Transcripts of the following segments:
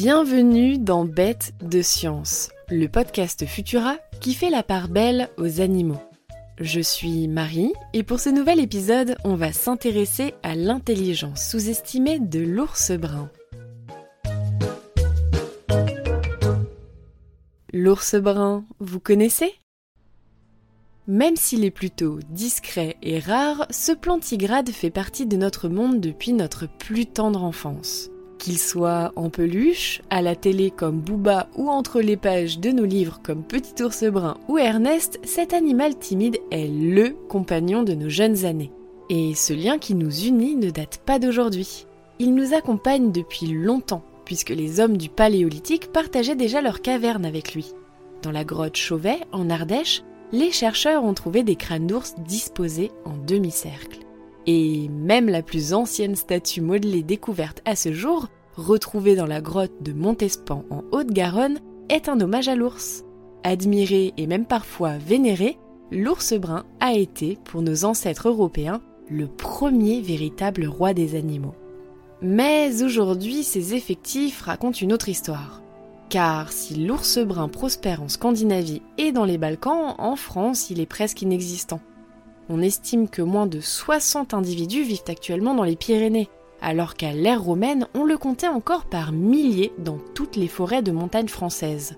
Bienvenue dans Bête de Science, le podcast Futura qui fait la part belle aux animaux. Je suis Marie et pour ce nouvel épisode, on va s'intéresser à l'intelligence sous-estimée de l'ours brun. L'ours brun, vous connaissez? Même s'il est plutôt discret et rare, ce plantigrade fait partie de notre monde depuis notre plus tendre enfance. Qu'il soit en peluche, à la télé comme Booba ou entre les pages de nos livres comme Petit ours brun ou Ernest, cet animal timide est LE compagnon de nos jeunes années. Et ce lien qui nous unit ne date pas d'aujourd'hui. Il nous accompagne depuis longtemps, puisque les hommes du Paléolithique partageaient déjà leur caverne avec lui. Dans la grotte Chauvet, en Ardèche, les chercheurs ont trouvé des crânes d'ours disposés en demi-cercle. Et même la plus ancienne statue modelée découverte à ce jour, retrouvée dans la grotte de Montespan en Haute-Garonne, est un hommage à l'ours. Admiré et même parfois vénéré, l'ours brun a été, pour nos ancêtres européens, le premier véritable roi des animaux. Mais aujourd'hui, ses effectifs racontent une autre histoire. Car si l'ours brun prospère en Scandinavie et dans les Balkans, en France, il est presque inexistant. On estime que moins de 60 individus vivent actuellement dans les Pyrénées, alors qu'à l'ère romaine, on le comptait encore par milliers dans toutes les forêts de montagne françaises.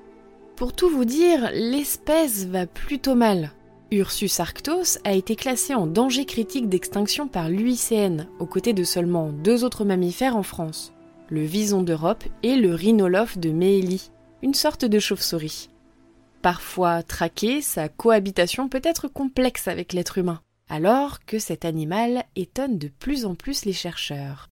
Pour tout vous dire, l'espèce va plutôt mal. Ursus arctos a été classé en danger critique d'extinction par l'UICN, aux côtés de seulement deux autres mammifères en France, le vison d'Europe et le rhinolophe de Méhélie, une sorte de chauve-souris. Parfois traqué, sa cohabitation peut être complexe avec l'être humain, alors que cet animal étonne de plus en plus les chercheurs.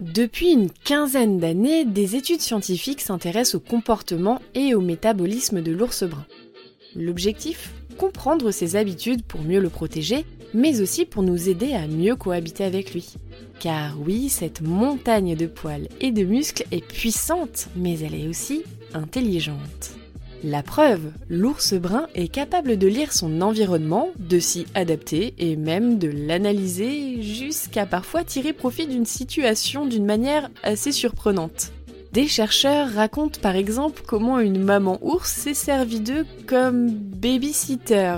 Depuis une quinzaine d'années, des études scientifiques s'intéressent au comportement et au métabolisme de l'ours brun. L'objectif Comprendre ses habitudes pour mieux le protéger, mais aussi pour nous aider à mieux cohabiter avec lui. Car oui, cette montagne de poils et de muscles est puissante, mais elle est aussi intelligente. La preuve, l'ours brun est capable de lire son environnement, de s'y adapter et même de l'analyser jusqu'à parfois tirer profit d'une situation d'une manière assez surprenante. Des chercheurs racontent par exemple comment une maman ours s'est servie d'eux comme babysitter.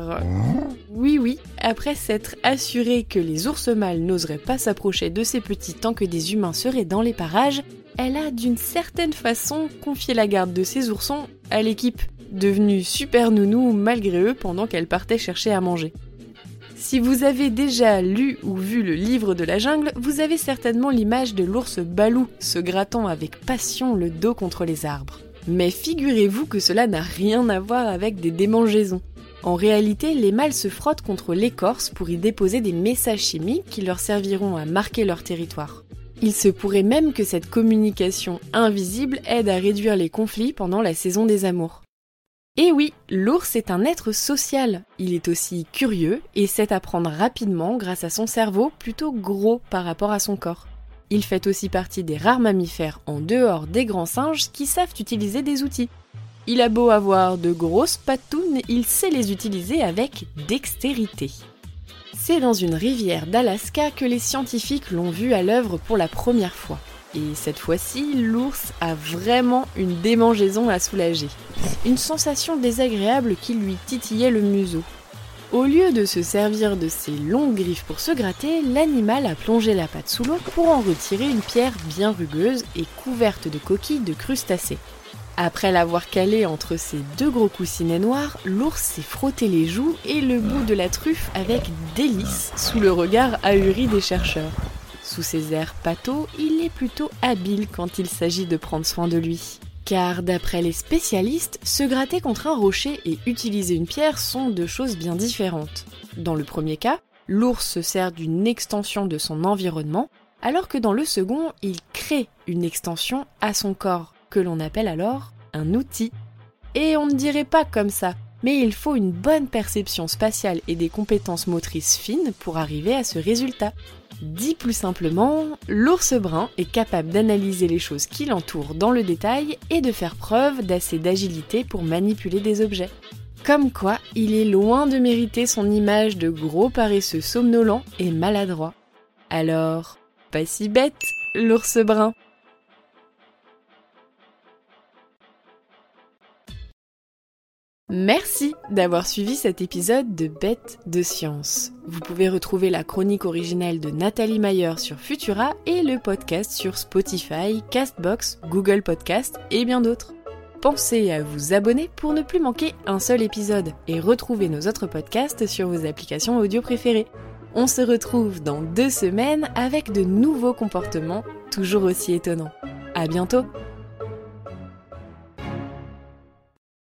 Oui oui, après s'être assuré que les ours mâles n'oseraient pas s'approcher de ses petits tant que des humains seraient dans les parages, elle a d'une certaine façon confié la garde de ses oursons à l'équipe, devenue super nounou malgré eux pendant qu'elle partait chercher à manger. Si vous avez déjà lu ou vu le livre de la jungle, vous avez certainement l'image de l'ours balou se grattant avec passion le dos contre les arbres. Mais figurez-vous que cela n'a rien à voir avec des démangeaisons. En réalité, les mâles se frottent contre l'écorce pour y déposer des messages chimiques qui leur serviront à marquer leur territoire. Il se pourrait même que cette communication invisible aide à réduire les conflits pendant la saison des amours. Et oui, l'ours est un être social. Il est aussi curieux et sait apprendre rapidement grâce à son cerveau plutôt gros par rapport à son corps. Il fait aussi partie des rares mammifères en dehors des grands singes qui savent utiliser des outils. Il a beau avoir de grosses patounes, il sait les utiliser avec dextérité. C'est dans une rivière d'Alaska que les scientifiques l'ont vu à l'œuvre pour la première fois. Et cette fois-ci, l'ours a vraiment une démangeaison à soulager. Une sensation désagréable qui lui titillait le museau. Au lieu de se servir de ses longues griffes pour se gratter, l'animal a plongé la patte sous l'eau pour en retirer une pierre bien rugueuse et couverte de coquilles de crustacés. Après l'avoir calé entre ses deux gros coussinets noirs, l'ours s'est frotté les joues et le bout de la truffe avec délice sous le regard ahuri des chercheurs. Sous ses airs pâteaux, il est plutôt habile quand il s'agit de prendre soin de lui. Car d'après les spécialistes, se gratter contre un rocher et utiliser une pierre sont deux choses bien différentes. Dans le premier cas, l'ours se sert d'une extension de son environnement, alors que dans le second, il crée une extension à son corps que l'on appelle alors un outil. Et on ne dirait pas comme ça, mais il faut une bonne perception spatiale et des compétences motrices fines pour arriver à ce résultat. Dit plus simplement, l'ours brun est capable d'analyser les choses qui l'entourent dans le détail et de faire preuve d'assez d'agilité pour manipuler des objets. Comme quoi, il est loin de mériter son image de gros paresseux somnolent et maladroit. Alors, pas si bête, l'ours brun. Merci d'avoir suivi cet épisode de Bête de Science. Vous pouvez retrouver la chronique originale de Nathalie Mayer sur Futura et le podcast sur Spotify, Castbox, Google Podcast et bien d'autres. Pensez à vous abonner pour ne plus manquer un seul épisode et retrouver nos autres podcasts sur vos applications audio préférées. On se retrouve dans deux semaines avec de nouveaux comportements toujours aussi étonnants. À bientôt!